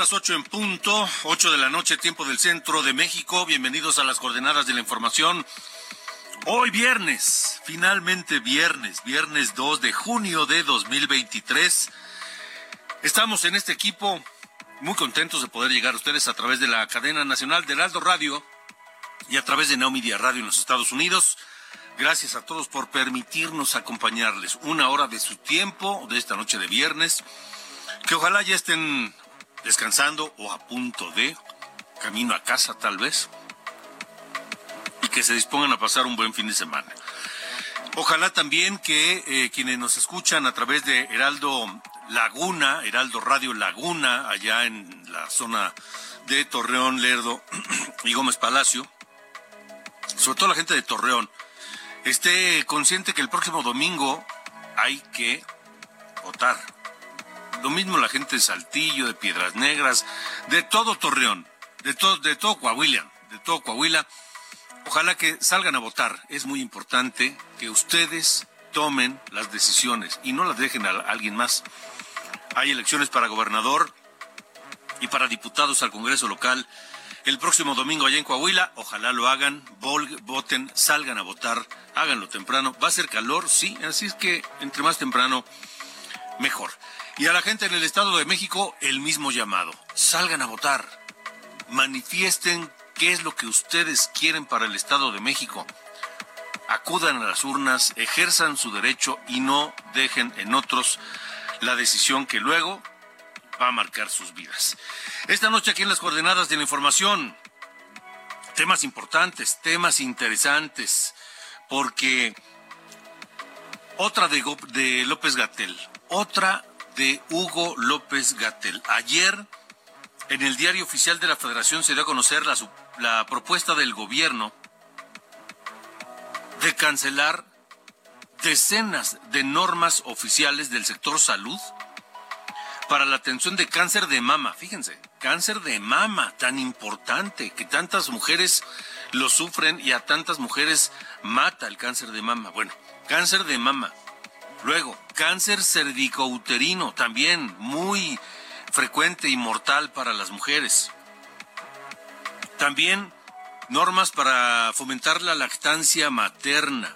Las ocho en punto, ocho de la noche, tiempo del centro de México. Bienvenidos a las coordenadas de la información. Hoy viernes, finalmente viernes, viernes 2 de junio de 2023. Estamos en este equipo muy contentos de poder llegar a ustedes a través de la cadena nacional del Aldo Radio y a través de Neo Media Radio en los Estados Unidos. Gracias a todos por permitirnos acompañarles una hora de su tiempo de esta noche de viernes que ojalá ya estén descansando o a punto de camino a casa tal vez y que se dispongan a pasar un buen fin de semana. Ojalá también que eh, quienes nos escuchan a través de Heraldo Laguna, Heraldo Radio Laguna, allá en la zona de Torreón, Lerdo y Gómez Palacio, sobre todo la gente de Torreón, esté consciente que el próximo domingo hay que votar lo mismo la gente de Saltillo, de Piedras Negras, de todo Torreón, de todo, de todo Coahuila, de todo Coahuila. Ojalá que salgan a votar. Es muy importante que ustedes tomen las decisiones y no las dejen a alguien más. Hay elecciones para gobernador y para diputados al Congreso local el próximo domingo allá en Coahuila. Ojalá lo hagan, voten, salgan a votar, háganlo temprano. Va a ser calor, sí, así es que entre más temprano, mejor. Y a la gente en el Estado de México, el mismo llamado. Salgan a votar. Manifiesten qué es lo que ustedes quieren para el Estado de México. Acudan a las urnas, ejerzan su derecho y no dejen en otros la decisión que luego va a marcar sus vidas. Esta noche aquí en las coordenadas de la información, temas importantes, temas interesantes, porque otra de, López Gatel, otra de Hugo López Gatel. Ayer, en el diario oficial de la Federación se dio a conocer la, la propuesta del gobierno de cancelar decenas de normas oficiales del sector salud para la atención de cáncer de mama. Fíjense, cáncer de mama tan importante que tantas mujeres lo sufren y a tantas mujeres mata el cáncer de mama. Bueno, cáncer de mama Luego, cáncer cervicouterino, también muy frecuente y mortal para las mujeres. También normas para fomentar la lactancia materna.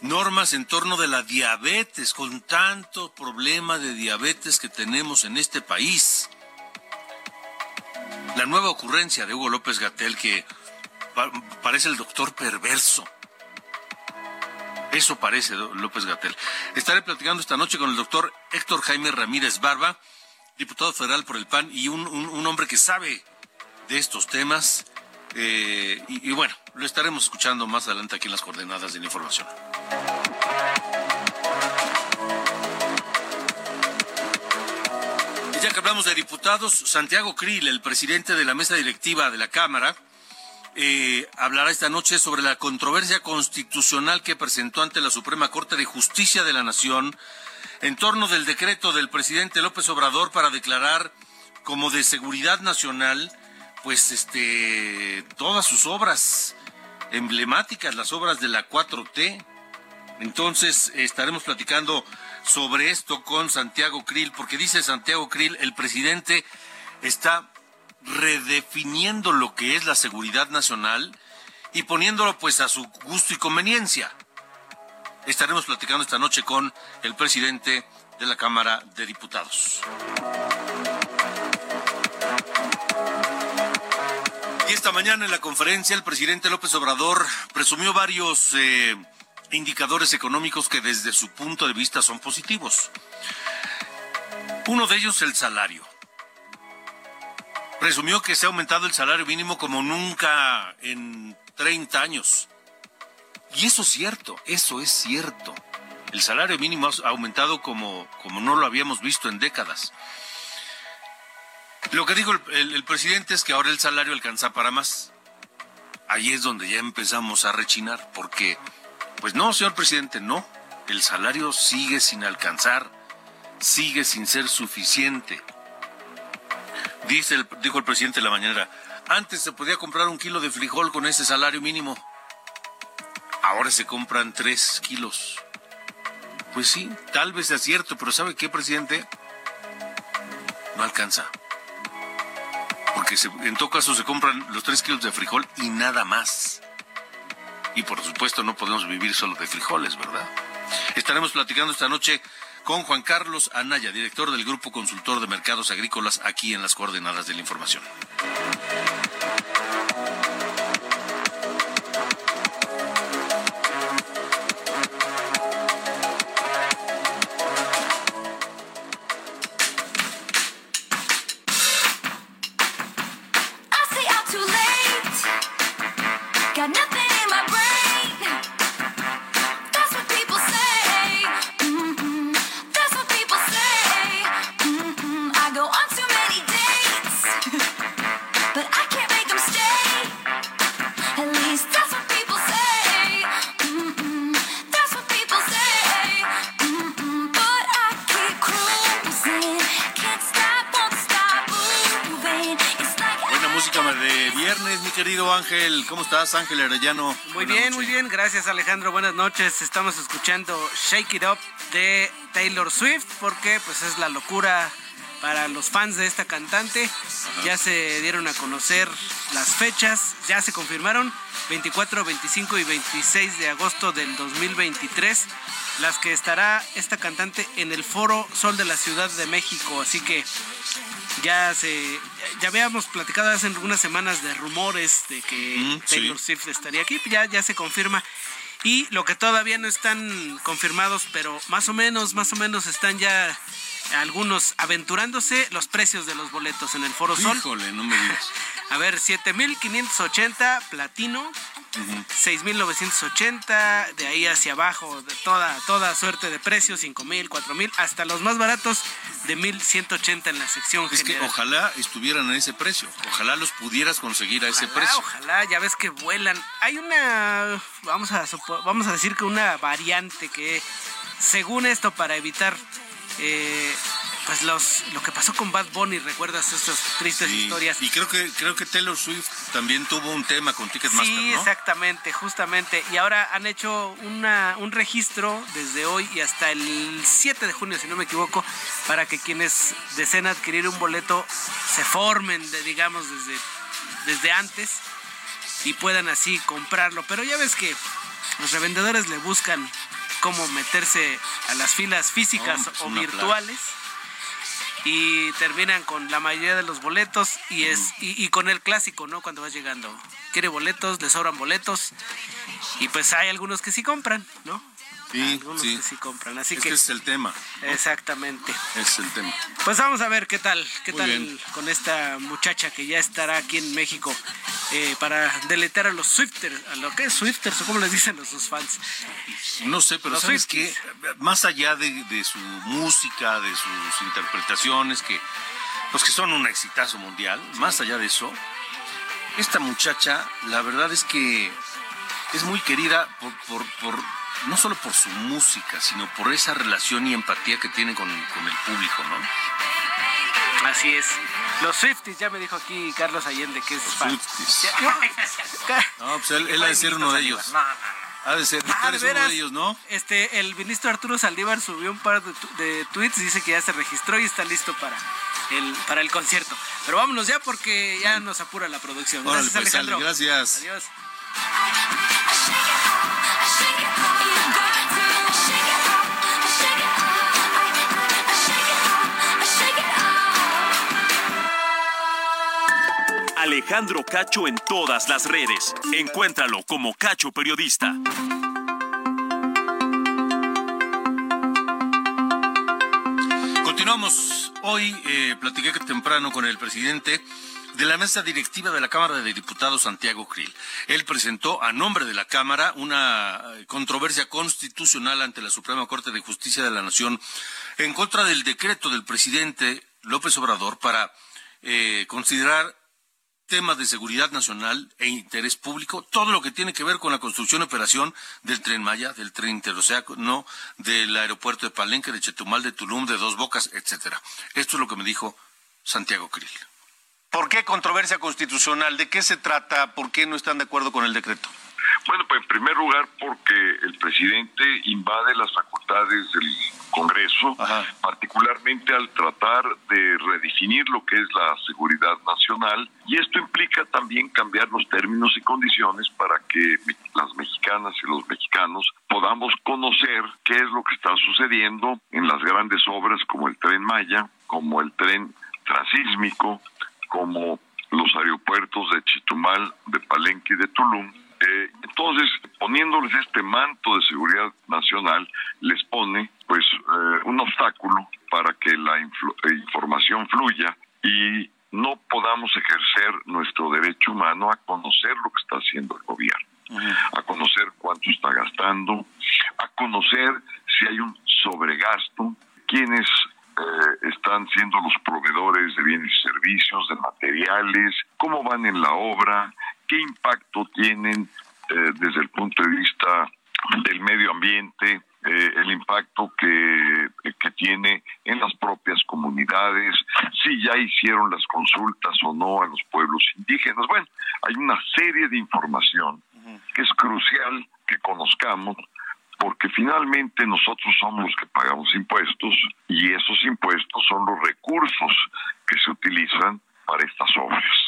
Normas en torno de la diabetes, con tanto problema de diabetes que tenemos en este país. La nueva ocurrencia de Hugo López Gatel que parece el doctor perverso eso parece López Gatel. Estaré platicando esta noche con el doctor Héctor Jaime Ramírez Barba, diputado federal por el PAN y un, hombre que sabe de estos temas. Eh, y, y, bueno, lo estaremos escuchando más adelante aquí en las coordenadas de la información. ya que hablamos de diputados, Santiago Krill, el presidente de la mesa directiva de la Cámara, eh, hablará esta noche sobre la controversia constitucional que presentó ante la Suprema Corte de Justicia de la Nación en torno del decreto del presidente López Obrador para declarar como de seguridad nacional pues este todas sus obras emblemáticas, las obras de la 4T. Entonces estaremos platicando sobre esto con Santiago Krill, porque dice Santiago Krill, el presidente está redefiniendo lo que es la seguridad nacional y poniéndolo pues a su gusto y conveniencia. Estaremos platicando esta noche con el presidente de la Cámara de Diputados. Y esta mañana en la conferencia el presidente López Obrador presumió varios eh, indicadores económicos que desde su punto de vista son positivos. Uno de ellos el salario. Presumió que se ha aumentado el salario mínimo como nunca en 30 años. Y eso es cierto, eso es cierto. El salario mínimo ha aumentado como, como no lo habíamos visto en décadas. Lo que dijo el, presidente es que ahora el salario alcanza para más. Ahí es donde ya empezamos a rechinar, porque, pues no, señor presidente, no. El salario sigue sin alcanzar, sigue sin ser suficiente. Dice el, dijo el presidente de la mañana, antes se podía comprar un kilo de frijol con ese salario mínimo. Ahora se compran tres kilos. Pues sí, tal vez sea cierto, pero ¿sabe qué, presidente? No alcanza porque en todo caso se compran los tres kilos de frijol y nada más. Y por supuesto no podemos vivir solo de frijoles, ¿verdad? Estaremos platicando esta noche con Juan Carlos Anaya, director del Grupo Consultor de Mercados Agrícolas, aquí en las coordenadas de la información. ¿Cómo estás, Ángel Arellano? Muy bien, muy bien. Gracias, Alejandro. Buenas noches. Estamos escuchando Shake It Up de Taylor Swift porque pues es la locura para los fans de esta cantante. Ya se dieron a conocer las fechas, ya se confirmaron 24, 25 y 26 de agosto del 2023, las que estará esta cantante en el Foro Sol de la Ciudad de México. Así que ya se ya habíamos platicado hace algunas semanas de rumores de que Taylor Swift estaría aquí, ya ya se confirma. Y lo que todavía no están confirmados, pero más o menos, más o menos están ya algunos aventurándose los precios de los boletos en el Foro Sol. Híjole, no me digas. A ver, 7580 platino, 6.980, de ahí hacia abajo, de toda, toda suerte de precios, 5.000, 4.000, hasta los más baratos de 1.180 en la sección es que ojalá estuvieran a ese precio, ojalá los pudieras conseguir a ese precio. Ojalá, ya ves que vuelan. Hay una, vamos a, vamos a decir que una variante que, según esto, para evitar... Eh, pues los lo que pasó con Bad Bunny, ¿recuerdas estas tristes historias? Y creo que creo que Taylor Swift también tuvo un tema con Ticketmaster, Sí, exactamente, justamente. Y ahora han hecho una, un registro desde hoy y hasta el 7 de junio, si no me equivoco, para que quienes deseen adquirir un boleto se formen, de, digamos, desde, desde antes y puedan así comprarlo. Pero ya ves que los revendedores le buscan cómo meterse a las filas físicas pues o virtuales y terminan con la mayoría de los boletos y es y, con el clásico, ¿no? Cuando vas llegando. Quiere boletos, le sobran boletos y pues hay algunos que sí compran, ¿no? Sí, sí. sí compran. Así que es el tema. Exactamente. Es el tema. Pues vamos a ver qué tal, qué tal con esta muchacha que ya estará aquí en México eh, para deletar a los Swifters, a lo que es Swifters o como les dicen los sus fans. No sé, pero sabes que más allá de, de, su música, de sus interpretaciones, que pues que son un exitazo mundial, más allá de eso, esta muchacha, la verdad es que es muy querida por, por, por no solo por su música, sino por esa relación y empatía que tiene con, el público, ¿no? Así es. Los Swifties, ya me dijo aquí Carlos Allende que es fan. Swifties. No, pues él, ha de ser uno de ellos. No, no, no. Ha de ser, Ah, eres de uno de ellos, ¿no? Este, el ministro Arturo Saldívar subió un par de, de tweets, dice que ya se registró y está listo para el, para el concierto. Pero vámonos ya porque ya nos apura la producción. Órale, Gracias, pues, gracias. Adiós. Alejandro Cacho en todas las redes. Encuéntralo como Cacho Periodista. Continuamos. Hoy eh, platiqué temprano con el presidente de la mesa directiva de la Cámara de Diputados, Santiago Krill. Él presentó a nombre de la Cámara una eh, controversia constitucional ante la Suprema Corte de Justicia de la Nación en contra del decreto del presidente López Obrador para eh, considerar temas de seguridad nacional e interés público, todo lo que tiene que ver con la construcción y operación del tren Maya, del tren interoceánico, del aeropuerto de Palenque, de Chetumal, de Tulum, de Dos Bocas, etcétera. Esto es lo que me dijo Santiago Krill. ¿Por qué controversia constitucional? ¿De qué se trata? ¿Por qué no están de acuerdo con el decreto? Bueno, pues en primer lugar porque el presidente invade las facultades del Congreso, Ajá. particularmente al tratar de redefinir lo que es la seguridad nacional, y esto implica también cambiar los términos y condiciones para que las mexicanas y los mexicanos podamos conocer qué es lo que está sucediendo en las grandes obras como el tren Maya, como el tren transísmico, como los aeropuertos de Chitumal, de Palenque y de Tulum. Eh, entonces, poniéndoles este manto de seguridad nacional, les pone pues eh, un obstáculo para que la eh, información fluya y no podamos ejercer nuestro derecho humano a conocer lo que está haciendo el gobierno a conocer cuánto está gastando, a conocer si hay un sobregasto, quiénes eh, están siendo los proveedores de bienes y servicios, de materiales, cómo van en la obra, qué impacto tienen eh, desde el punto de vista del medio ambiente, eh, el impacto que, que tiene en las propias comunidades, si ya hicieron las consultas o no a los pueblos indígenas. Bueno, hay una serie de información que es crucial que conozcamos porque finalmente nosotros somos los que pagamos impuestos y esos impuestos son los recursos que se utilizan para estas obras.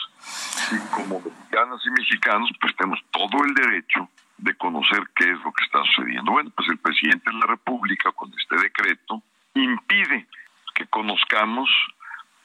Y como mexicanas y mexicanos, pues tenemos todo el derecho de conocer qué es lo que está sucediendo. Bueno, pues el presidente de la República, con este decreto, impide que conozcamos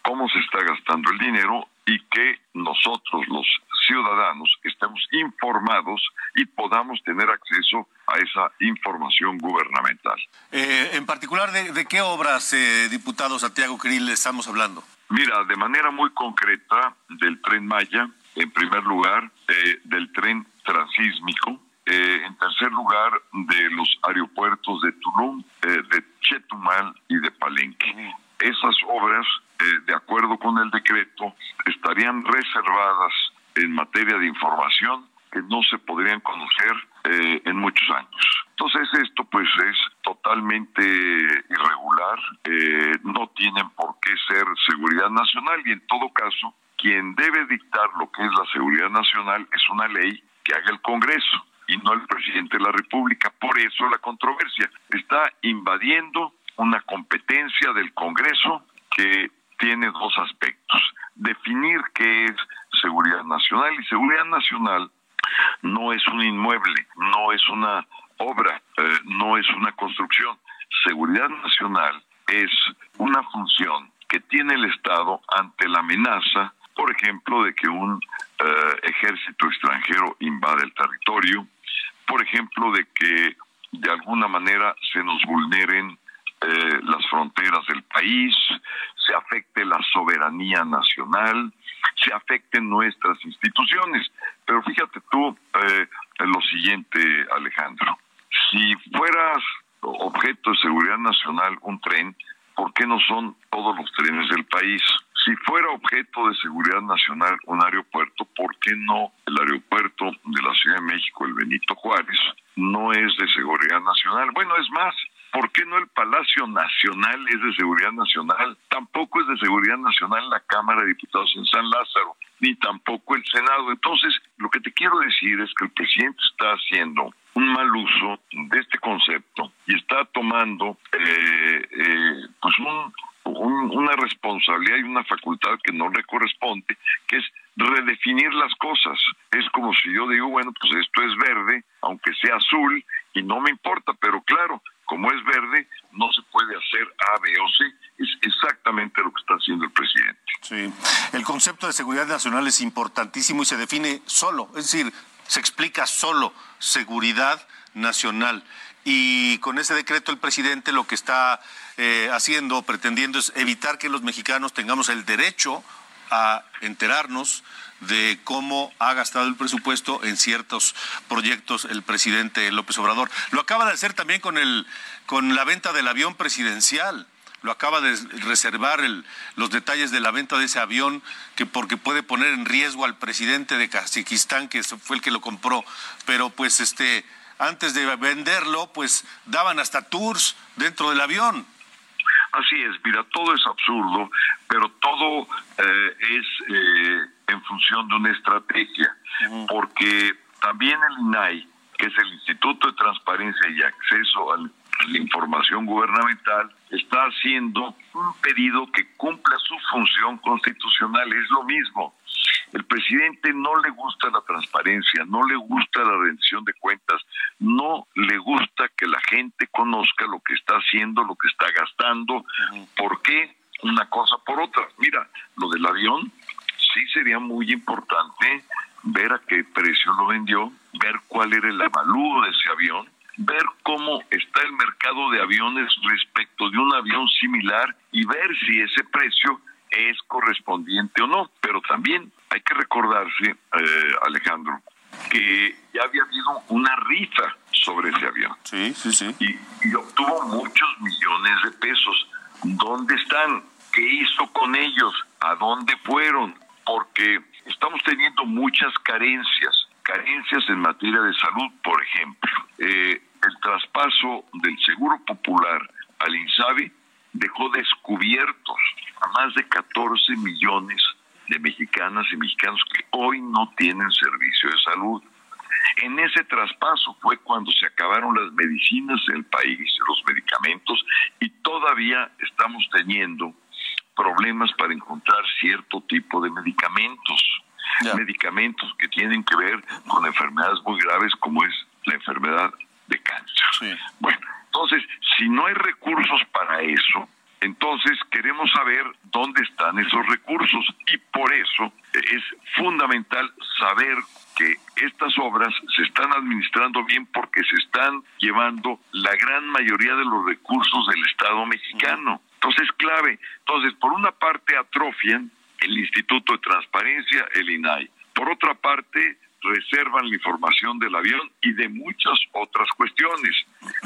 cómo se está gastando el dinero y que nosotros, los ciudadanos, estemos informados y podamos tener acceso a esa información gubernamental. Eh, en particular, ¿de, qué obras, eh, diputado Santiago Krill, estamos hablando? Mira, de manera muy concreta, del tren Maya, en primer lugar, eh, del tren transísmico, eh, en tercer lugar, de los aeropuertos de Tulum, eh, de Chetumal y de Palenque. Esas obras, eh, de acuerdo con el decreto, estarían reservadas en materia de información que no se podrían conocer eh, en muchos años. Entonces esto pues es totalmente irregular, eh, no tienen por qué ser seguridad nacional y en todo caso quien debe dictar lo que es la seguridad nacional es una ley que haga el Congreso y no el presidente de la República. Por eso la controversia está invadiendo una competencia del Congreso que tiene dos aspectos. Definir qué es seguridad nacional y seguridad nacional no es un inmueble, no es una obra, eh, no es una construcción. Seguridad nacional es una función que tiene el Estado ante la amenaza, por ejemplo, de que un eh, ejército extranjero invade el territorio, por ejemplo, de que de alguna manera se nos vulneren eh, las fronteras del país, se afecte la soberanía nacional, se afecten nuestras instituciones. Pero fíjate tú eh, lo siguiente, Alejandro. Si fueras objeto de seguridad nacional un tren, ¿por qué no son todos los trenes del país? Si fuera objeto de seguridad nacional un aeropuerto, ¿por qué no el aeropuerto de la Ciudad de México, el Benito Juárez, no es de seguridad nacional? Bueno, es más, ¿por qué no el Palacio Nacional es de seguridad nacional? Tampoco es de seguridad nacional la Cámara de Diputados en San Lázaro, ni tampoco el Senado. Entonces, lo que te quiero decir es que el presidente está haciendo un mal uso de este concepto y está tomando eh, eh, pues una responsabilidad y una facultad que no le corresponde, que es redefinir las cosas. Es como si yo digo, bueno, pues esto es verde, aunque sea azul, y no me importa, pero claro, como es verde, no se puede hacer A, B o C. Es exactamente lo que está haciendo el presidente. Sí, el concepto de seguridad nacional es importantísimo y se define solo, es decir, se explica solo seguridad nacional. Y con ese decreto el presidente lo que está eh, haciendo, pretendiendo, es evitar que los mexicanos tengamos el derecho a enterarnos de cómo ha gastado el presupuesto en ciertos proyectos el presidente López Obrador. Lo acaba de hacer también con el con la venta del avión presidencial. Lo acaba de reservar los detalles de la venta de ese avión que porque puede poner en riesgo al presidente de Kazajistán que fue el que lo compró, pero pues este antes de venderlo pues daban hasta tours dentro del avión. Así es, mira, todo es absurdo, pero todo eh, es eh, en función de una estrategia, porque también el INAI, que es el Instituto de Transparencia y Acceso a la Información Gubernamental, está haciendo un pedido que cumpla su función constitucional, es lo mismo. El presidente no le gusta la transparencia, no le gusta la rendición de cuentas, no le gusta que la gente conozca lo que está haciendo, lo que está gastando. ¿Por qué? Una cosa por otra. Mira, lo del avión sí sería muy importante ver a qué precio lo vendió, ver cuál era el avalúo de ese avión, ver cómo está el mercado de aviones respecto de un avión similar y ver si ese precio es correspondiente o no. Pero también hay que recordarse, eh, Alejandro, que ya había habido una rifa sobre ese avión. Sí, sí, sí. Y, y, obtuvo muchos millones de pesos. ¿Dónde están? ¿Qué hizo con ellos? ¿A dónde fueron? Porque estamos teniendo muchas carencias, carencias en materia de salud, por ejemplo. Eh, el traspaso del Seguro Popular al INSABI dejó descubiertos a más de 14 millones de mexicanas y mexicanos que hoy no tienen servicio de salud. En ese traspaso fue cuando se acabaron las medicinas en el país, los medicamentos, y todavía estamos teniendo problemas para encontrar cierto tipo de medicamentos. Medicamentos que tienen que ver con enfermedades muy graves como es la enfermedad de cáncer. Bueno, entonces, si no hay recursos para eso, entonces queremos saber dónde están esos recursos y por eso es fundamental saber que estas obras se están administrando bien porque se están llevando la gran mayoría de los recursos el Instituto de Transparencia, el INAI. Por otra parte, reservan la información del avión y de muchas otras cuestiones.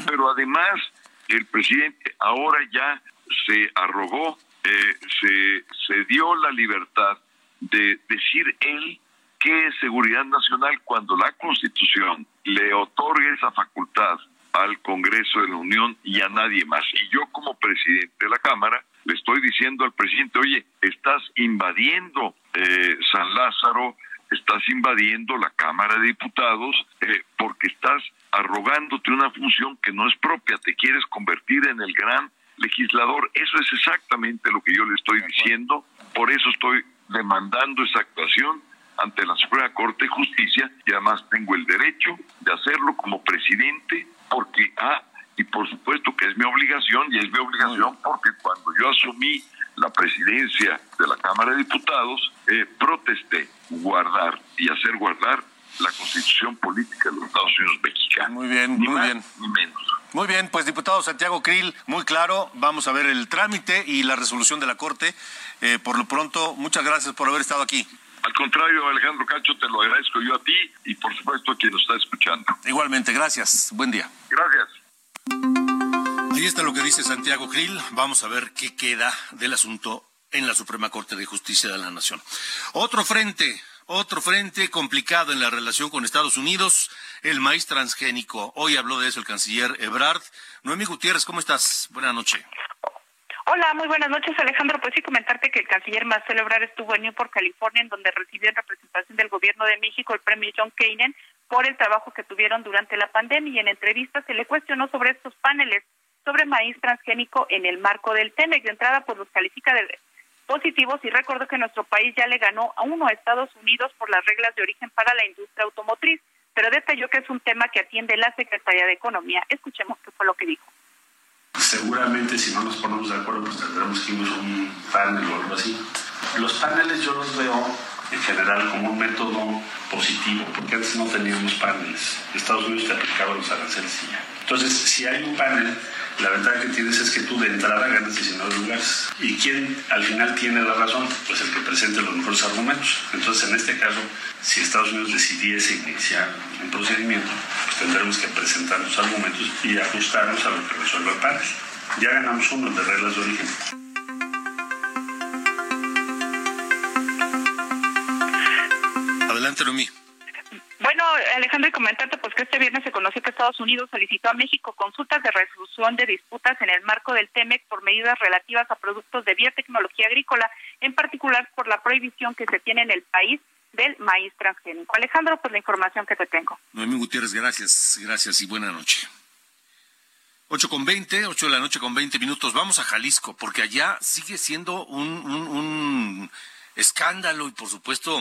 Pero además, el presidente ahora ya se arrogó, eh, se, se dio la libertad de decir él que es seguridad nacional cuando la Constitución le otorga esa facultad al Congreso de la Unión y a nadie más. Y yo como presidente de la Cámara le estoy diciendo al presidente, oye, estás invadiendo eh, San Lázaro, estás invadiendo la Cámara de Diputados eh, porque estás arrogándote una función que no es propia, te quieres convertir en el gran legislador. Eso es exactamente lo que yo le estoy diciendo, por eso estoy demandando esa actuación ante la Suprema Corte de Justicia y además tengo el derecho de hacerlo como presidente porque, ah, y por supuesto que es mi obligación y es mi obligación porque cuando yo asumí la presidencia de la Cámara de Diputados, eh, protesté guardar y hacer guardar la constitución política de los Estados Unidos mexicanos. Muy bien, muy bien. Ni menos. Muy bien, pues diputado Santiago Krill, muy claro, vamos a ver el trámite y la resolución de la Corte. Eh, por lo pronto, muchas gracias por haber estado aquí. Al contrario, Alejandro Cacho, te lo agradezco yo a ti y por supuesto a quien nos está escuchando. Igualmente, gracias. Buen día. Gracias. Ahí está lo que dice Santiago Krill. Vamos a ver qué queda del asunto en la Suprema Corte de Justicia de la Nación. Otro frente otro frente complicado en la relación con Estados Unidos, el maíz transgénico. Hoy habló de eso el canciller Ebrard. Noemí Gutiérrez, ¿cómo estás? Buenas noches. Hola, muy buenas noches, Alejandro. Pues sí, comentarte que el canciller Marcelo Ebrard estuvo en Newport, California, en donde recibió en representación del gobierno de México el premio John Kainen por el trabajo que tuvieron durante la pandemia y en entrevistas se le cuestionó sobre estos paneles sobre maíz transgénico en el marco del TEMEC. De entrada, pues los califica de positivos y recordó que nuestro país ya le ganó a uno a Estados Unidos por las reglas de origen para la industria automotriz, pero detalló que es un tema que atiende la Secretaría de Economía. Escuchemos qué fue lo que dijo. Seguramente si no nos ponemos de acuerdo, pues tendremos que ir a un panel o algo así. Los paneles yo los veo en general como un método positivo, porque antes no teníamos paneles. Estados Unidos te aplicaba los aranceles y ya. Entonces, si hay un panel, la ventaja que tienes es que tú de entrada ganas 19 lugares. ¿Y quién al final tiene la razón? Pues el que presente los mejores argumentos. Entonces, en este caso, si Estados Unidos decidiese iniciar un procedimiento, pues tendremos que presentar los argumentos y ajustarnos a lo que resuelva el panel. Ya ganamos uno de reglas de origen. Adelante, Rumi. Alejandro, y comentarte pues que este viernes se conoció que Estados Unidos solicitó a México consultas de resolución de disputas en el marco del TEMEC por medidas relativas a productos de biotecnología agrícola, en particular por la prohibición que se tiene en el país del maíz transgénico. Alejandro, pues la información que te tengo. Noemí Gutiérrez, gracias, gracias y buena noche. 8 con 20, 8 de la noche con 20 minutos. Vamos a Jalisco, porque allá sigue siendo un, un, un escándalo y, por supuesto,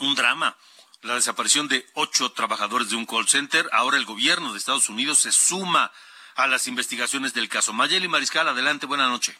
un drama la desaparición de ocho trabajadores de un call center. Ahora el gobierno de Estados Unidos se suma a las investigaciones del caso. Mayeli Mariscal, adelante, buena noche.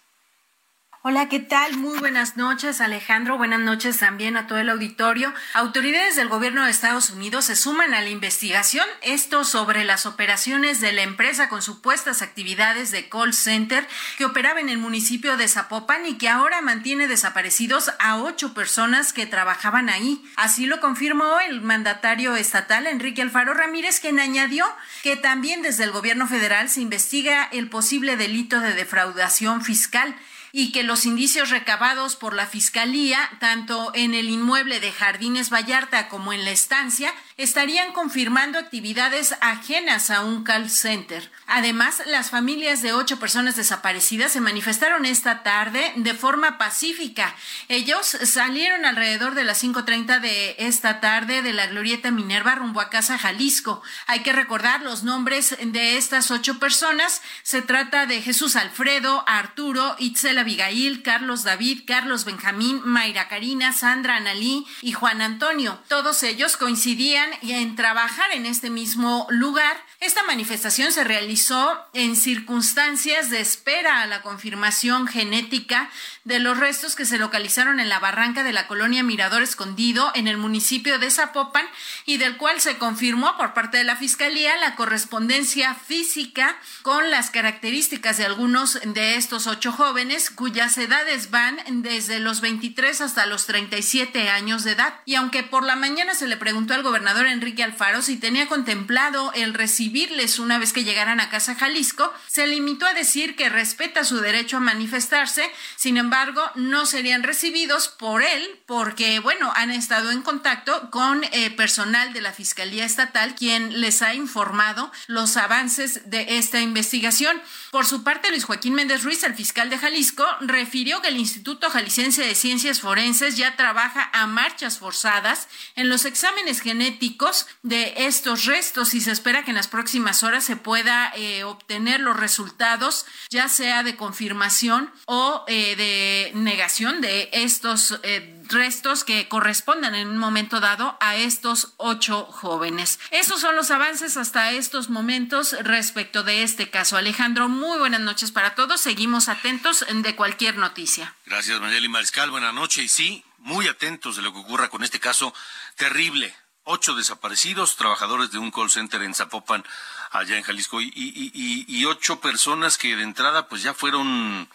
Hola, ¿qué tal? Muy buenas noches, Alejandro. Buenas noches también a todo el auditorio. Autoridades del gobierno de Estados Unidos se suman a la investigación, esto sobre las operaciones de la empresa con supuestas actividades de call center que operaba en el municipio de Zapopan y que ahora mantiene desaparecidos a ocho personas que trabajaban ahí. Así lo confirmó el mandatario estatal Enrique Alfaro Ramírez, quien añadió que también desde el gobierno federal se investiga el posible delito de defraudación fiscal y que los indicios recabados por la Fiscalía, tanto en el inmueble de Jardines Vallarta como en la estancia, estarían confirmando actividades ajenas a un call center. Además, las familias de ocho personas desaparecidas se manifestaron esta tarde de forma pacífica. Ellos salieron alrededor de las 5.30 de esta tarde de la Glorieta Minerva rumbo a Casa Jalisco. Hay que recordar los nombres de estas ocho personas. Se trata de Jesús Alfredo, Arturo, Itzel Abigail, Carlos David, Carlos Benjamín, Mayra Karina, Sandra Analí y Juan Antonio. Todos ellos coincidían en trabajar en este mismo lugar. Esta manifestación se realizó en circunstancias de espera a la confirmación genética de los restos que se localizaron en la barranca de la colonia Mirador Escondido en el municipio de Zapopan y del cual se confirmó por parte de la Fiscalía la correspondencia física con las características de algunos de estos ocho jóvenes cuyas edades van desde los 23 hasta los 37 años de edad. Y aunque por la mañana se le preguntó al gobernador Enrique Alfaro si tenía contemplado el recibirles una vez que llegaran a Casa Jalisco, se limitó a decir que respeta su derecho a manifestarse, sin embargo, no serían recibidos por él porque, bueno, han estado en contacto con eh, personal de la Fiscalía Estatal quien les ha informado los avances de esta investigación. Por su parte, Luis Joaquín Méndez Ruiz, el fiscal de Jalisco, refirió que el Instituto Jalisciense de Ciencias Forenses ya trabaja a marchas forzadas en los exámenes genéticos de estos restos y se espera que en las próximas horas se pueda eh, obtener los resultados, ya sea de confirmación o eh, de negación de estos eh, restos que correspondan en un momento dado a estos ocho jóvenes. Esos son los avances hasta estos momentos respecto de este caso. Alejandro, muy buenas noches para todos. Seguimos atentos de cualquier noticia. Gracias, Mayeli Mariscal. Buenas noches. Y sí, muy atentos de lo que ocurra con este caso terrible. Ocho desaparecidos, trabajadores de un call center en Zapopan, allá en Jalisco, y, y ocho personas que de entrada pues ya fueron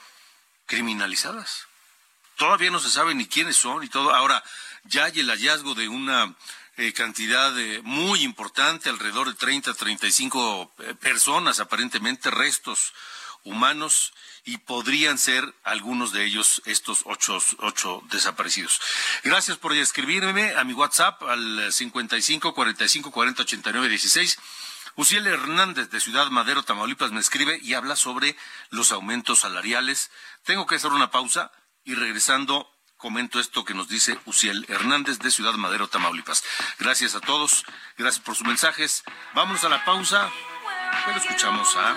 criminalizadas. Todavía no se sabe ni quiénes son y todo. Ahora, ya hay el hallazgo de una eh, cantidad muy importante, alrededor de 30, 35 eh, personas, aparentemente restos humanos, y podrían ser algunos de ellos estos ocho, ocho desaparecidos. Gracias por escribirme a mi WhatsApp al 55 45 40 89 16 Uciel Hernández de Ciudad Madero, Tamaulipas, me escribe y habla sobre los aumentos salariales. Tengo que hacer una pausa y regresando comento esto que nos dice Uciel Hernández de Ciudad Madero, Tamaulipas. Gracias a todos, gracias por sus mensajes. Vámonos a la pausa, pero escuchamos a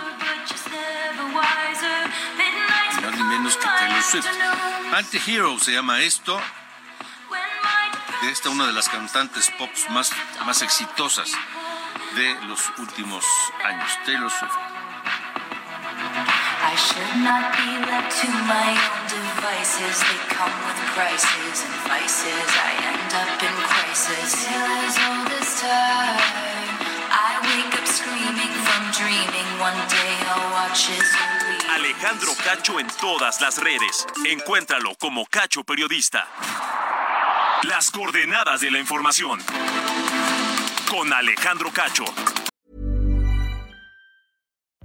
ni menos que Taylor Swift. Anti-Hero se llama esto. De esta una de las cantantes pop más, más exitosas de los últimos años, Taylor Swift. Should not be left to my own devices. They come with and vices. I end up in crisis. Alejandro Cacho en todas las redes. Encuéntralo como Cacho Periodista. Las coordenadas de la información. Con Alejandro Cacho.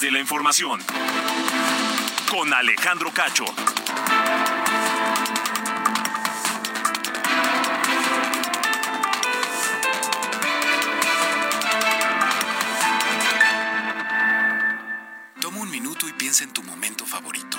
de la información. Con Alejandro Cacho.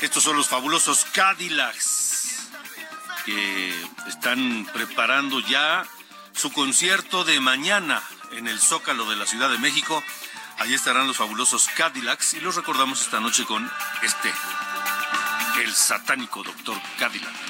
Estos son los fabulosos Cadillacs que están preparando ya su concierto de mañana en el Zócalo de la Ciudad de México. Allí estarán los fabulosos Cadillacs y los recordamos esta noche con este, el satánico doctor Cadillac.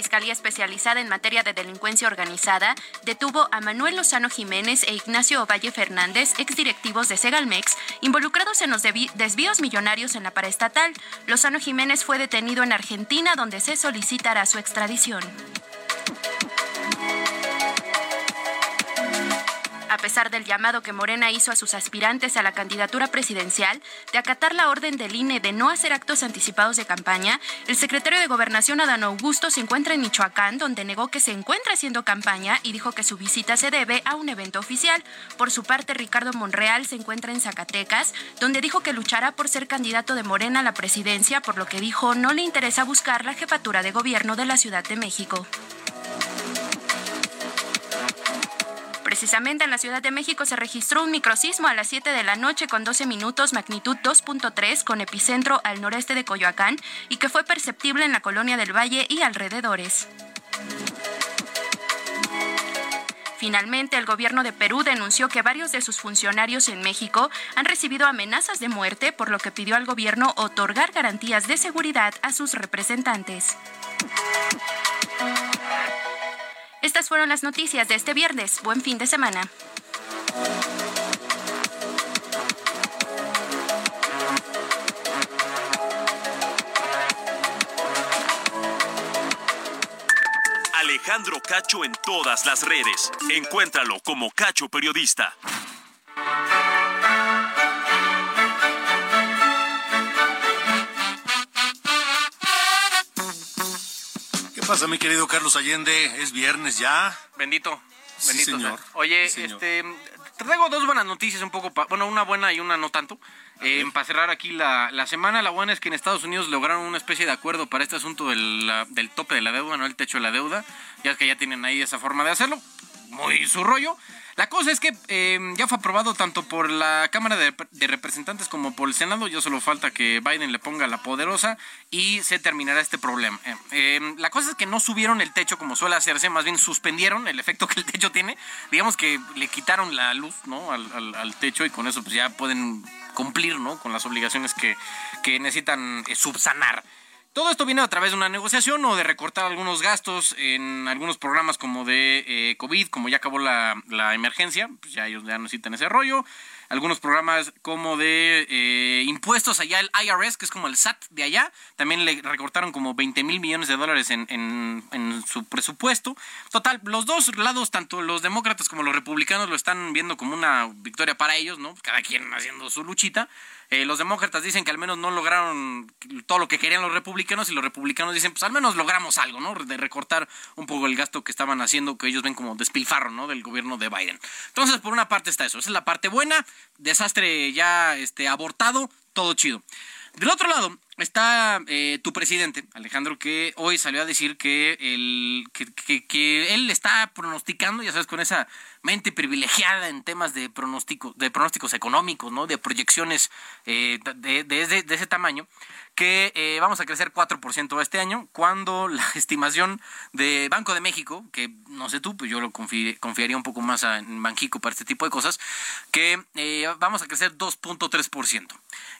Fiscalía Especializada en Materia de Delincuencia Organizada detuvo a Manuel Lozano Jiménez e Ignacio Ovalle Fernández, exdirectivos de Segalmex, involucrados en los desvíos millonarios en la paraestatal. Lozano Jiménez fue detenido en Argentina, donde se solicitará su extradición. Pesar del llamado que Morena hizo a sus aspirantes a la candidatura presidencial de acatar la orden del INE de no hacer actos anticipados de campaña, el secretario de Gobernación Adán Augusto se encuentra en Michoacán, donde negó que se encuentra haciendo campaña y dijo que su visita se debe a un evento oficial. Por su parte, Ricardo Monreal se encuentra en Zacatecas, donde dijo que luchará por ser candidato de Morena a la presidencia, por lo que dijo no le interesa buscar la jefatura de gobierno de la Ciudad de México. Precisamente en la Ciudad de México se registró un microsismo a las 7 de la noche con 12 minutos, magnitud 2.3, con epicentro al noreste de Coyoacán y que fue perceptible en la colonia del Valle y alrededores. Finalmente, el gobierno de Perú denunció que varios de sus funcionarios en México han recibido amenazas de muerte, por lo que pidió al gobierno otorgar garantías de seguridad a sus representantes. Estas fueron las noticias de este viernes. Buen fin de semana. Alejandro Cacho en todas las redes. Encuéntralo como Cacho Periodista. Pasa, mi querido Carlos Allende? Es viernes ya. Bendito. Sí, Bendito. señor. Oye, Sí, señor. este, te traigo dos buenas noticias, un poco, bueno, una buena y una no tanto. Eh, para cerrar aquí la, la semana, la buena es que en Estados Unidos lograron una especie de acuerdo para este asunto del, la- del tope de la deuda, no el techo de la deuda. Ya es que ya tienen ahí esa forma de hacerlo. Muy su rollo. La cosa es que eh, ya fue aprobado tanto por la Cámara de, Representantes como por el Senado. Ya solo falta que Biden le ponga la poderosa y se terminará este problema. Eh, eh, la cosa es que no subieron el techo como suele hacerse, más bien suspendieron el efecto que el techo tiene. Digamos que le quitaron la luz al, techo y con eso pues ya pueden cumplir ¿no? con las obligaciones que, que necesitan eh, subsanar. Todo esto viene a través de una negociación o de recortar algunos gastos en algunos programas como de eh, COVID, como ya acabó la, la emergencia, pues ya ellos ya necesitan ese rollo. Algunos programas como de eh, impuestos allá, el IRS, que es como el SAT de allá, también le recortaron como 20 mil millones de dólares en- en su presupuesto. Total, los dos lados, tanto los demócratas como los republicanos, lo están viendo como una victoria para ellos, ¿no? Cada quien haciendo su luchita. Eh, los demócratas dicen que al menos no lograron todo lo que querían los republicanos y los republicanos dicen, pues al menos logramos algo, ¿no? De recortar un poco el gasto que estaban haciendo, que ellos ven como despilfarro, ¿no? Del gobierno de Biden. Entonces, por una parte está eso, esa es la parte buena, desastre ya este, abortado, todo chido. Del otro lado está eh, tu presidente, Alejandro, que hoy salió a decir que, el, que, él está pronosticando, ya sabes, con esa mente privilegiada en temas de, pronóstico, de pronósticos económicos, ¿no? de proyecciones eh, de, ese tamaño, que eh, vamos a crecer 4% este año, cuando la estimación de Banco de México, que no sé tú, pues yo lo confi- confiaría un poco más a- en Banjico para este tipo de cosas, que eh, vamos a crecer 2.3%.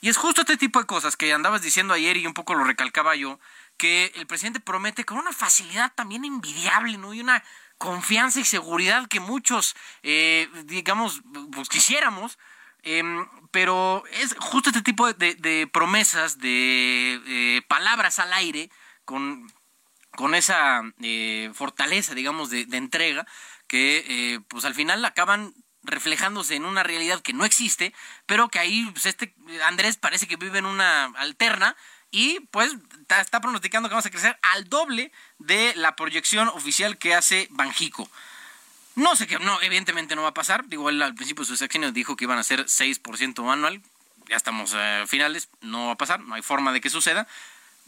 Y es justo este tipo de cosas que andabas diciendo ayer y un poco lo recalcaba yo, que el presidente promete con una facilidad también envidiable, ¿no? Y una confianza y seguridad que muchos, eh, digamos, pues quisiéramos, Em, pero es justo este tipo de, promesas, de eh, palabras al aire, con, con esa eh, fortaleza, digamos, de, entrega, que pues al final acaban reflejándose en una realidad que no existe, pero que ahí pues, este Andrés parece que vive en una alterna y pues está, pronosticando que vamos a crecer al doble de la proyección oficial que hace Banjico. No sé qué, no, evidentemente no va a pasar. Digo, él al principio de su sexenio dijo que iban a ser 6% anual. Ya estamos a finales, no va a pasar, no hay forma de que suceda.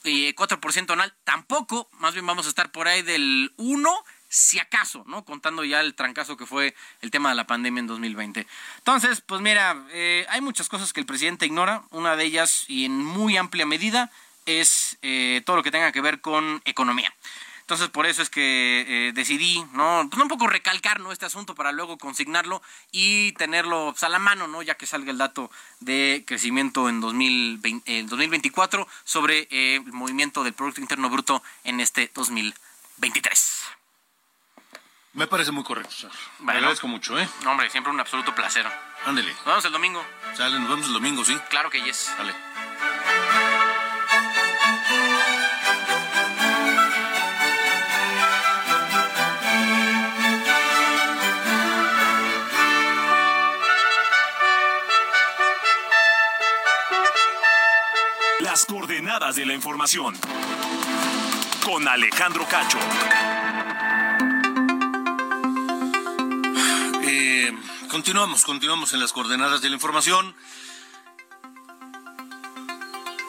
Y 4% anual tampoco, más bien vamos a estar por ahí del 1, si acaso, ¿no? Contando ya el trancazo que fue el tema de la pandemia en 2020. Entonces, pues mira, eh, hay muchas cosas que el presidente ignora. Una de ellas, y en muy amplia medida, es eh, todo lo que tenga que ver con economía. Entonces, por eso es que eh, decidí, ¿no? Pues un poco recalcar, ¿no? Este asunto para luego consignarlo y tenerlo pues, a la mano, ¿no? Ya que salga el dato de crecimiento en 2020, eh, 2024 sobre el movimiento del Producto Interno Bruto en este 2023. Me parece muy correcto, señor. Bueno. agradezco mucho, ¿eh? No, hombre, siempre un absoluto placer. Ándele. Nos vemos el domingo. Sale, nos vemos el domingo, ¿sí? Claro que yes. Dale. Las coordenadas de la información. Con Alejandro Cacho. Continuamos, continuamos en las coordenadas de la información.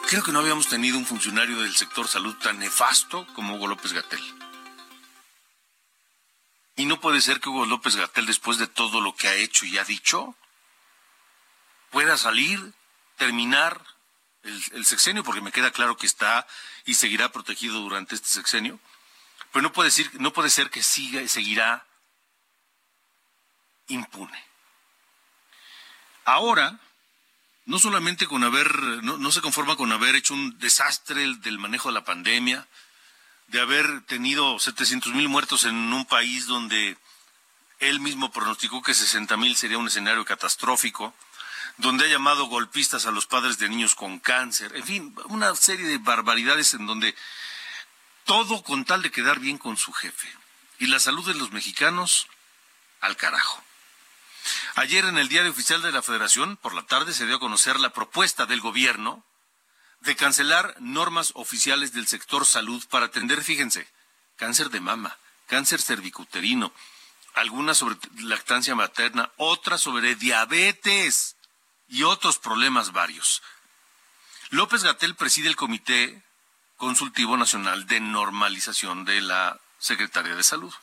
Creo que no habíamos tenido un funcionario del sector salud tan nefasto como Hugo López Gatel. Y no puede ser que Hugo López Gatel, después de todo lo que ha hecho y ha dicho, pueda salir, terminar el, sexenio, porque me queda claro que está y seguirá protegido durante este sexenio. Pero no puede, no puede ser que siga y seguirá impune. Ahora, no solamente con haber, no, se conforma con haber hecho un desastre del manejo de la pandemia, de haber tenido 700 mil muertos en un país donde él mismo pronosticó que 60 mil sería un escenario catastrófico, donde ha llamado golpistas a los padres de niños con cáncer, en fin, una serie de barbaridades en donde todo con tal de quedar bien con su jefe. Y la salud de los mexicanos al carajo. Ayer en el diario oficial de la Federación, por la tarde, se dio a conocer la propuesta del gobierno de cancelar normas oficiales del sector salud para atender, fíjense, cáncer de mama, cáncer cervicuterino, algunas sobre lactancia materna, otras sobre diabetes y otros problemas varios. López Gatel preside el Comité Consultivo Nacional de Normalización de la Secretaría de Salud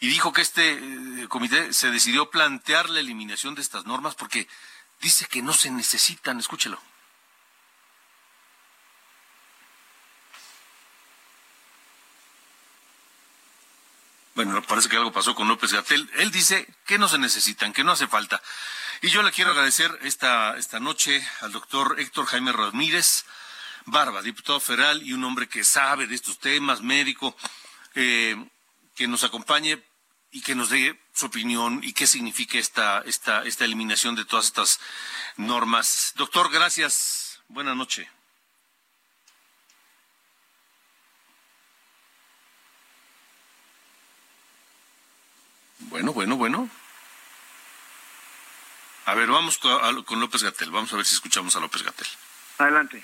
y dijo que este eh, comité se decidió plantear la eliminación de estas normas porque dice que no se necesitan. Escúchelo. Bueno, parece que algo pasó con López Gatel. Él dice que no se necesitan, que no hace falta. Y yo le quiero agradecer esta, esta noche al doctor Héctor Jaime Ramírez Barba, diputado federal y un hombre que sabe de estos temas, médico, eh, que nos acompañe y que nos dé su opinión y qué significa esta, esta, esta eliminación de todas estas normas. Doctor, gracias. Buenas noches. Bueno, bueno, bueno. A ver, vamos con López Gatel. Vamos a ver si escuchamos a López Gatel. Adelante.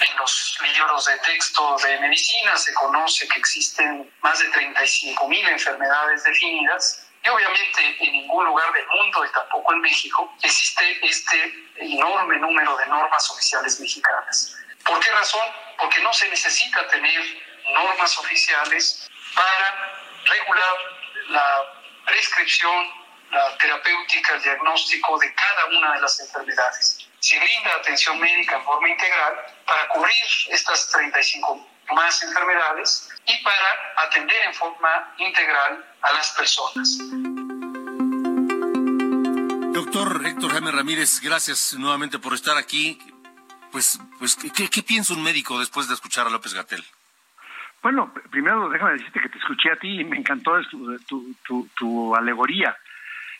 En los libros de texto de medicina se conoce que existen más de 35 mil enfermedades definidas y obviamente en ningún lugar del mundo y tampoco en México existe este enorme número de normas oficiales mexicanas. ¿Por qué razón? Porque no se necesita tener normas oficiales para regular la prescripción, la terapéutica, el diagnóstico de cada una de las enfermedades se brinda atención médica en forma integral para cubrir estas 35 más enfermedades y para atender en forma integral a las personas. Doctor Héctor Jaime Ramírez, gracias nuevamente por estar aquí. Pues, pues ¿qué, piensa un médico después de escuchar a López Gatel? Bueno, primero déjame decirte que te escuché a ti y me encantó tu, tu, tu alegoría.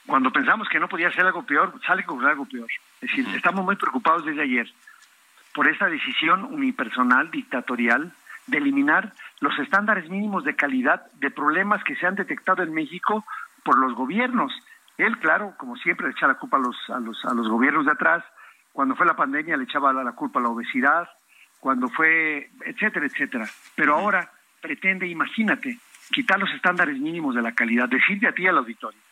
Cuando pensamos que no podía ser algo peor, sale con algo peor. Es decir, estamos muy preocupados desde ayer por esta decisión unipersonal, dictatorial, de eliminar los estándares mínimos de calidad de problemas que se han detectado en México por los gobiernos. Él, claro, como siempre, le echa la culpa a los, a los, a los gobiernos de atrás. Cuando fue la pandemia le echaba la, culpa a la obesidad, cuando fue, etcétera, etcétera. Pero ahora pretende, imagínate, quitar los estándares mínimos de la calidad, decirte a ti al auditorio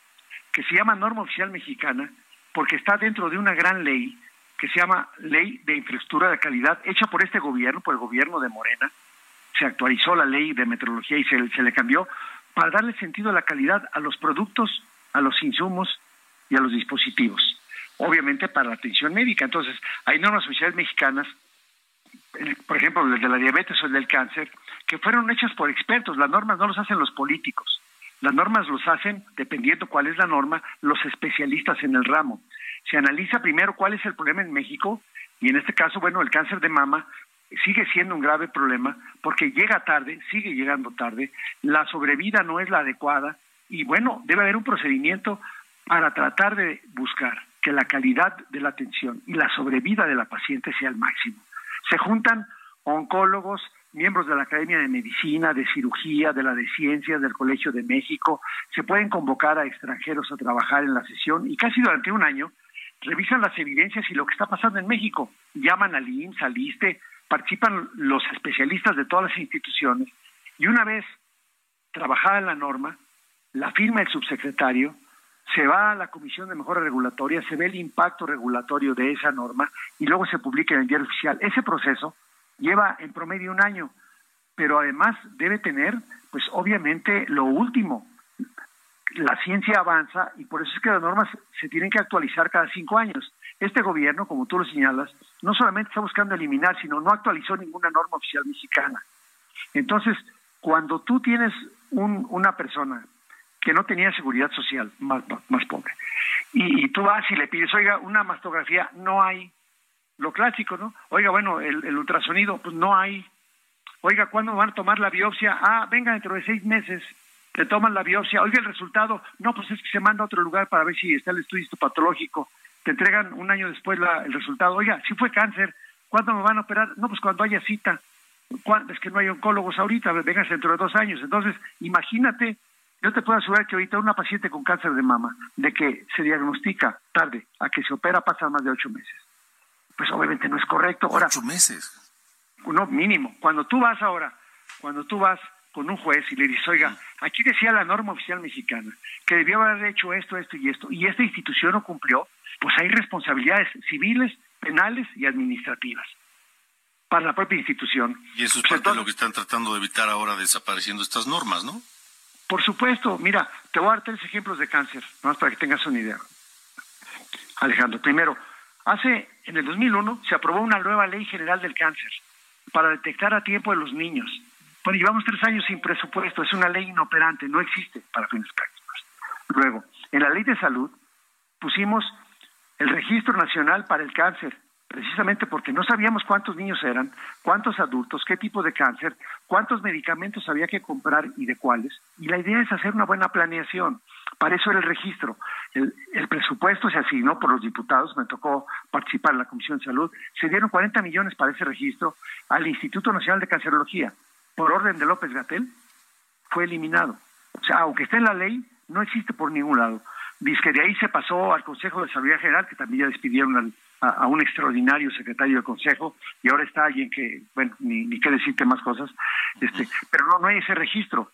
que se llama norma oficial mexicana porque está dentro de una gran ley que se llama Ley de Infraestructura de Calidad, hecha por este gobierno, por el gobierno de Morena. Se actualizó la ley de meteorología y se, le cambió para darle sentido a la calidad a los productos, a los insumos y a los dispositivos. Obviamente para la atención médica. Entonces, hay normas oficiales mexicanas, por ejemplo, el de la diabetes o el del cáncer, que fueron hechas por expertos. Las normas no las hacen los políticos. Las normas los hacen, dependiendo cuál es la norma, los especialistas en el ramo. Se analiza primero cuál es el problema en México y en este caso, bueno, el cáncer de mama sigue siendo un grave problema porque llega tarde, sigue llegando tarde, la sobrevida no es la adecuada y bueno, debe haber un procedimiento para tratar de buscar que la calidad de la atención y la sobrevida de la paciente sea el máximo. Se juntan oncólogos, miembros de la Academia de Medicina, de Cirugía, de la de Ciencias, del Colegio de México, se pueden convocar a extranjeros a trabajar en la sesión y casi durante un año revisan las evidencias y lo que está pasando en México. Llaman al IMSS, al ISTE, participan los especialistas de todas las instituciones y una vez trabajada la norma, la firma el subsecretario, se va a la Comisión de Mejora Regulatoria, se ve el impacto regulatorio de esa norma y luego se publica en el diario oficial. Ese proceso lleva en promedio un año, pero además debe tener, pues obviamente, lo último. La ciencia avanza y por eso es que las normas se tienen que actualizar cada cinco años. Este gobierno, como tú lo señalas, no solamente está buscando eliminar, sino no actualizó ninguna norma oficial mexicana. Entonces, cuando tú tienes un, una persona que no tenía seguridad social, más, más pobre. Y, tú vas y le pides, oiga, una mastografía, no hay. Lo clásico, ¿no? Oiga, bueno, el, ultrasonido, pues no hay. Oiga, ¿cuándo van a tomar la biopsia? Ah, venga, dentro de seis meses te toman la biopsia, oiga el resultado, no, pues es que se manda a otro lugar para ver si está el estudio patológico, te entregan un año después el resultado, oiga, si fue cáncer, ¿cuándo me van a operar? No, pues cuando haya cita, es que no hay oncólogos ahorita, vengas dentro de dos años, entonces imagínate, yo te puedo asegurar que ahorita una paciente con cáncer de mama, de que se diagnostica tarde a que se opera pasan más de ocho meses. Pues obviamente no es correcto. Ahora, ocho meses. No, mínimo. Cuando tú vas ahora, cuando tú vas con un juez y le dice, oiga, aquí decía la norma oficial mexicana que debió haber hecho esto, esto y esto, y esta institución no cumplió, pues hay responsabilidades civiles, penales y administrativas para la propia institución. Y eso es pues parte de lo que están tratando de evitar ahora desapareciendo estas normas, ¿no? Por supuesto, mira, te voy a dar tres ejemplos de cáncer, más para que tengas una idea. Alejandro, primero, hace en el 2001 se aprobó una nueva ley general del cáncer para detectar a tiempo de los niños bueno, llevamos tres años sin presupuesto, es una ley inoperante, no existe para fines prácticos. Luego, en la ley de salud pusimos el registro nacional para el cáncer, precisamente porque no sabíamos cuántos niños eran, cuántos adultos, qué tipo de cáncer, cuántos medicamentos había que comprar y de cuáles. Y la idea es hacer una buena planeación. Para eso era el registro. El, presupuesto se asignó por los diputados, me tocó participar en la Comisión de Salud, se dieron 40 millones para ese registro al Instituto Nacional de Cancerología por orden de López Gatel, fue eliminado. O sea, aunque esté en la ley, no existe por ningún lado. Dice que de ahí se pasó al Consejo de Salud General, que también ya despidieron a, un extraordinario secretario del Consejo, y ahora está alguien que, bueno, ni, ni qué decirte más cosas, este, pero no, no hay ese registro.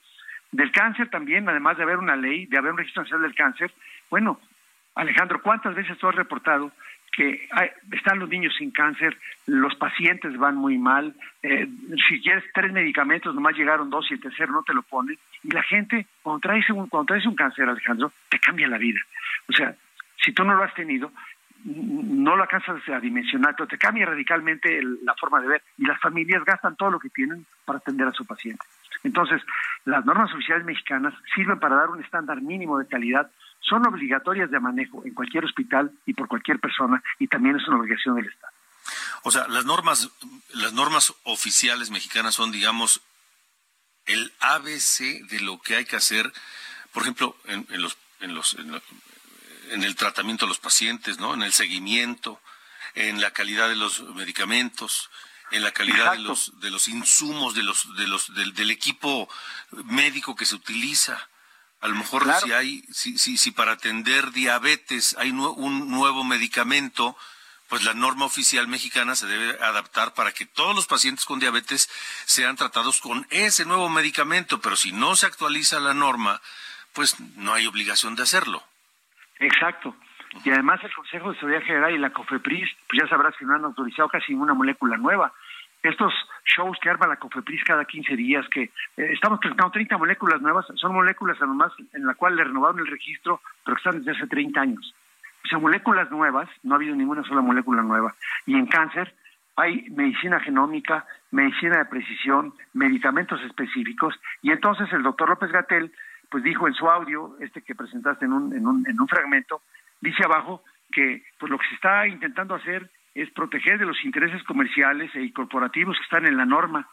Del cáncer también, además de haber una ley, de haber un registro nacional del cáncer, bueno, Alejandro, ¿cuántas veces tú has reportado que están los niños sin cáncer, los pacientes van muy mal, eh, si quieres tres medicamentos, nomás llegaron dos y el tercero no te lo ponen, y la gente, cuando traes un, cuando traes un cáncer, Alejandro, te cambia la vida. O sea, si tú no lo has tenido, no lo alcanzas a dimensionar, pero te cambia radicalmente la forma de ver, y las familias gastan todo lo que tienen para atender a su paciente. Entonces, las normas oficiales mexicanas sirven para dar un estándar mínimo de calidad son obligatorias de manejo en cualquier hospital y por cualquier persona y también es una obligación del Estado. O sea, las normas, las normas oficiales mexicanas son, digamos, el ABC de lo que hay que hacer, por ejemplo, en, los, en, los, en, el tratamiento de los pacientes, ¿no? En el seguimiento, en la calidad de los medicamentos, en la calidad de los de los insumos de los de los del equipo médico que se utiliza a lo mejor si hay, si, si, si, para atender diabetes hay un nuevo medicamento, pues la norma oficial mexicana se debe adaptar para que todos los pacientes con diabetes sean tratados con ese nuevo medicamento, pero si no se actualiza la norma, pues no hay obligación de hacerlo. Exacto. Y además el Consejo de Seguridad General y la COFEPRIS, pues ya sabrás que no han autorizado casi ninguna molécula nueva estos shows que arma la COFEPRIS cada 15 días, que eh, estamos presentando 30 moléculas nuevas, son moléculas además en la cual le renovaron el registro, pero que están desde hace 30 años. O sea, moléculas nuevas, no ha habido ninguna sola molécula nueva. Y en cáncer hay medicina genómica, medicina de precisión, medicamentos específicos, y entonces el doctor López Gatel, pues dijo en su audio, este que presentaste en un, en un, en un fragmento, dice abajo que pues lo que se está intentando hacer es proteger de los intereses comerciales y corporativos que están en la norma.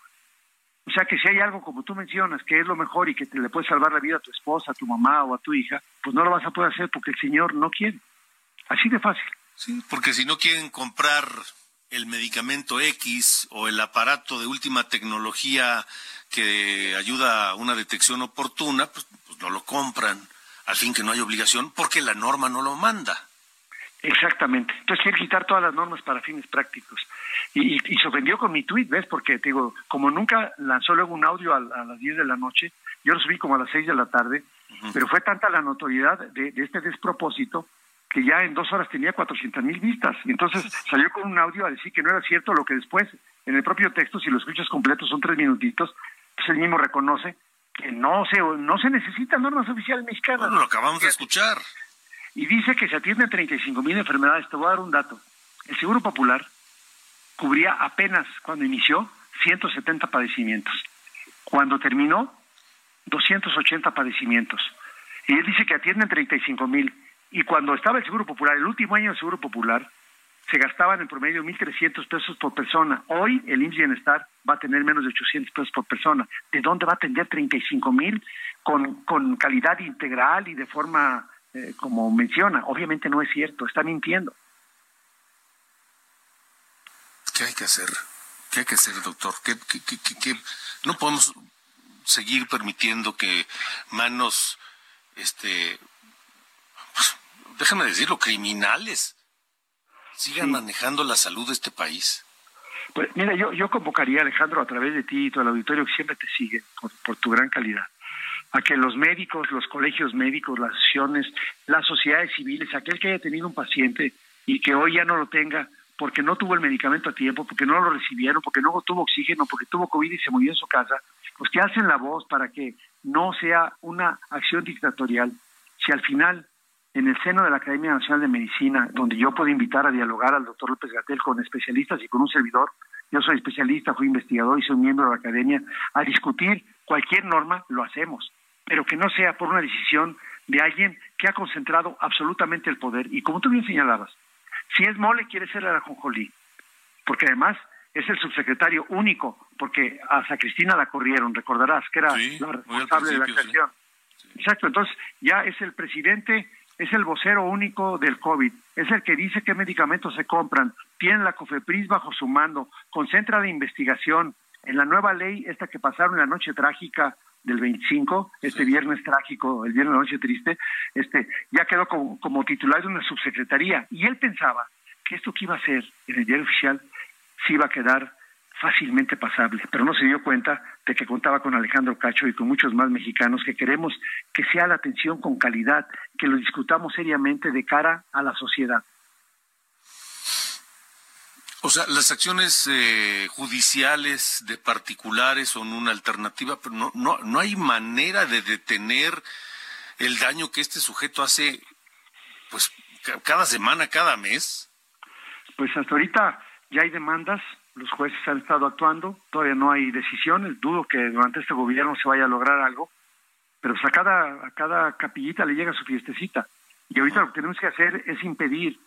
O sea que si hay algo como tú mencionas que es lo mejor y que te le puede salvar la vida a tu esposa, a tu mamá o a tu hija, pues no lo vas a poder hacer porque el Señor no quiere. Así de fácil. Sí, porque si no quieren comprar el medicamento X o el aparato de última tecnología que ayuda a una detección oportuna, pues, pues no lo compran. Al fin que no hay obligación porque la norma no lo manda. Exactamente. Entonces quiere quitar todas las normas para fines prácticos. Y, y, se ofendió con mi tweet, ¿ves? Porque te digo, como nunca lanzó luego un audio a, las 10 de la noche, yo lo subí como a las 6 de la tarde, pero fue tanta la notoriedad de, este despropósito que ya en dos horas tenía 400 mil vistas. Y entonces salió con un audio a decir que no era cierto lo que después, en el propio texto, si lo escuchas completo, son tres minutitos, pues él mismo reconoce que no se, no se necesitan normas oficiales mexicanas. Bueno, lo acabamos de escuchar y dice que se atienden 35 mil enfermedades. Te voy a dar un dato. El Seguro Popular cubría apenas cuando inició 170 padecimientos. Cuando terminó, 280 padecimientos. Y él dice que atienden 35 mil. Y cuando estaba el Seguro Popular, el último año del Seguro Popular, se gastaban en promedio 1.300 pesos por persona. Hoy el IMSS Bienestar va a tener menos de 800 pesos por persona. ¿De dónde va a atender 35 mil con, con calidad integral y de forma eh, como menciona? Obviamente no es cierto, está mintiendo. ¿Qué hay que hacer? ¿Qué hay que hacer, doctor? ¿Qué, No podemos seguir permitiendo que manos, este, pues, déjame decirlo, criminales sigan manejando la salud de este país? Pues mira, yo, yo convocaría, Alejandro, a través de ti y todo el auditorio que siempre te sigue por, tu gran calidad, a que los médicos, los colegios médicos, las asociaciones, las sociedades civiles, aquel que haya tenido un paciente y que hoy ya no lo tenga porque no tuvo el medicamento a tiempo, porque no lo recibieron, porque no tuvo oxígeno, porque tuvo COVID y se murió en su casa, pues que hacen la voz para que no sea una acción dictatorial. Si al final en el seno de la Academia Nacional de Medicina, donde yo puedo invitar a dialogar al doctor López Gatel con especialistas y con un servidor, yo soy especialista, fui investigador y soy miembro de la Academia, a discutir cualquier norma, lo hacemos, pero que no sea por una decisión de alguien que ha concentrado absolutamente el poder. Y como tú bien señalabas, si es mole, quiere ser la Jonjolí, porque además es el subsecretario único, porque a Cristina la corrieron, recordarás que era la responsable de la creación. Exacto, entonces ya es el presidente es el vocero único del COVID, es el que dice qué medicamentos se compran, tiene la COFEPRIS bajo su mando, concentra la investigación. En la nueva ley, esta que pasaron la noche trágica del 25, este viernes trágico, el viernes de la noche triste, este, ya quedó como, como titular de una subsecretaría. Y él pensaba que esto que iba a ser en el diario oficial se iba a quedar fácilmente pasable, pero no se dio cuenta de que contaba con Alejandro Cacho y con muchos más mexicanos que queremos que sea la atención con calidad, que lo discutamos seriamente de cara a la sociedad. O sea, las acciones eh, judiciales de particulares son una alternativa, pero no, no, no hay manera de detener el daño que este sujeto hace, pues, cada semana, cada mes. Pues hasta ahorita ya hay demandas los jueces han estado actuando, todavía no hay decisiones, dudo que durante este gobierno se vaya a lograr algo, pero pues a cada, a cada capillita le llega su fiestecita. Y ahorita lo que tenemos que hacer es impedir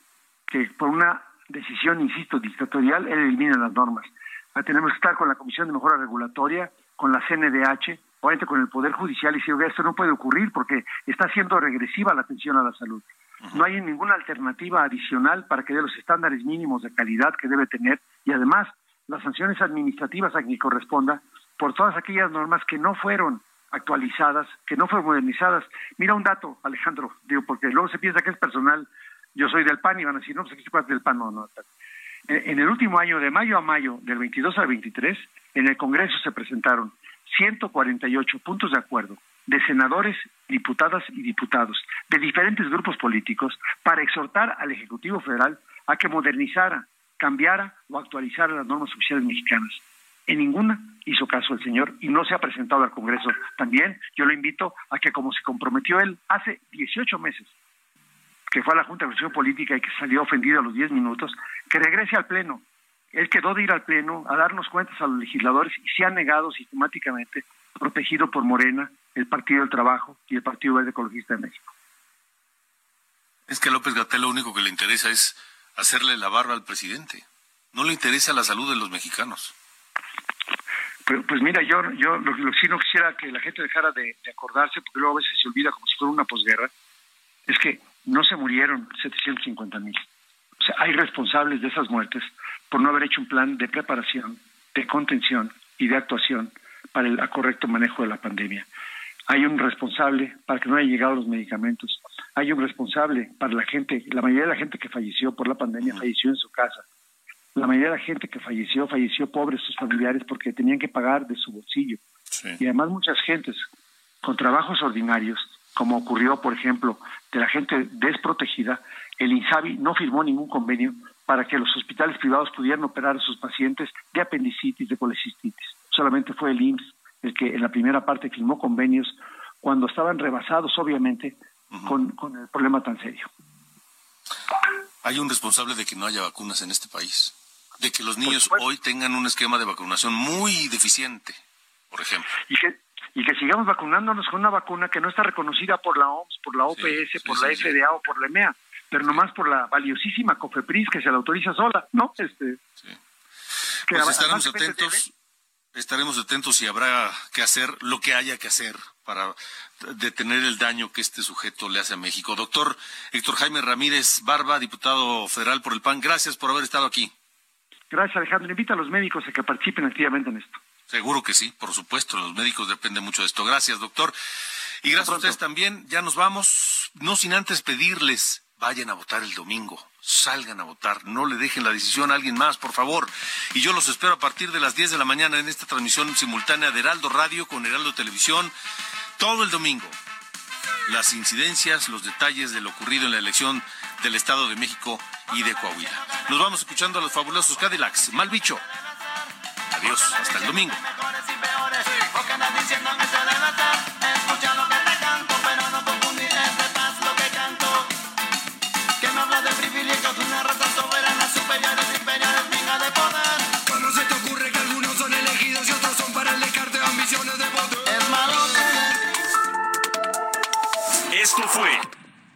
que por una decisión, insisto, dictatorial, él elimine las normas. Tenemos que estar con la Comisión de Mejora Regulatoria, con la CNDH, obviamente con el Poder Judicial y decir, esto no puede ocurrir porque está siendo regresiva la atención a la salud. No hay ninguna alternativa adicional para que dé los estándares mínimos de calidad que debe tener y además las sanciones administrativas a quien corresponda por todas aquellas normas que no fueron actualizadas, que no fueron modernizadas. Mira un dato, Alejandro, digo, porque luego se piensa que es personal. Yo soy del PAN y van a decir, no, pues aquí se del PAN, no, no. En el último año, de mayo a mayo, del 22 al 23, en el Congreso se presentaron 148 puntos de acuerdo de senadores, diputadas y diputados de diferentes grupos políticos para exhortar al Ejecutivo Federal a que modernizara, cambiara o actualizara las normas oficiales mexicanas. En ninguna hizo caso el señor y no se ha presentado al Congreso. También yo lo invito a que, como se comprometió él hace 18 meses, que fue a la Junta de Elección Política y que salió ofendido a los 10 minutos, que regrese al Pleno. Él quedó de ir al Pleno a darnos cuentas a los legisladores y se ha negado sistemáticamente, protegido por Morena, el Partido del Trabajo y el Partido Verde Ecologista de México. Es que a López Gatel lo único que le interesa es hacerle la barba al presidente. No le interesa la salud de los mexicanos. Pero, pues mira, yo, yo lo, que sí no quisiera que la gente dejara de, acordarse, porque luego a veces se olvida como si fuera una posguerra, es que no se murieron 750 mil. O sea, hay responsables de esas muertes por no haber hecho un plan de preparación, de contención y de actuación para el correcto manejo de la pandemia. Hay un responsable para que no hayan llegado los medicamentos hay un responsable para la gente, la mayoría de la gente que falleció por la pandemia falleció en su casa. La mayoría de la gente que falleció, falleció pobres sus familiares porque tenían que pagar de su bolsillo. Y además muchas gentes con trabajos ordinarios, como ocurrió, por ejemplo, de la gente desprotegida, el INSABI no firmó ningún convenio para que los hospitales privados pudieran operar a sus pacientes de apendicitis, de colecistitis. Solamente fue el IMSS el que en la primera parte firmó convenios cuando estaban rebasados, obviamente, con, con el problema tan serio. Hay un responsable de que no haya vacunas en este país, de que los niños hoy tengan un esquema de vacunación muy deficiente, por ejemplo. Y que, y que sigamos vacunándonos con una vacuna que no está reconocida por la OMS, por la OPS, por la FDA o por la EMEA, pero nomás por la valiosísima COFEPRIS que se la autoriza sola, ¿no? Este, pues estaremos atentos, estaremos atentos y habrá que hacer lo que haya que hacer para detener el daño que este sujeto le hace a México. Doctor Héctor Jaime Ramírez Barba, diputado federal por el PAN, gracias por haber estado aquí. Gracias, Alejandro. Invita a los médicos a que participen activamente en esto. Seguro que sí, por supuesto. Los médicos dependen mucho de esto. Gracias, doctor. Y gracias a ustedes también. Ya nos vamos, no sin antes pedirles, vayan a votar el domingo. Salgan a votar, no le dejen la decisión a alguien más, por favor. Y yo los espero a partir de las 10 de la mañana en esta transmisión simultánea de Heraldo Radio con Heraldo Televisión todo el domingo las incidencias, los detalles de lo ocurrido en la elección del Estado de México y de Coahuila. Nos vamos escuchando a los fabulosos Cadillacs. Mal bicho. Adiós, hasta el domingo. Esto fue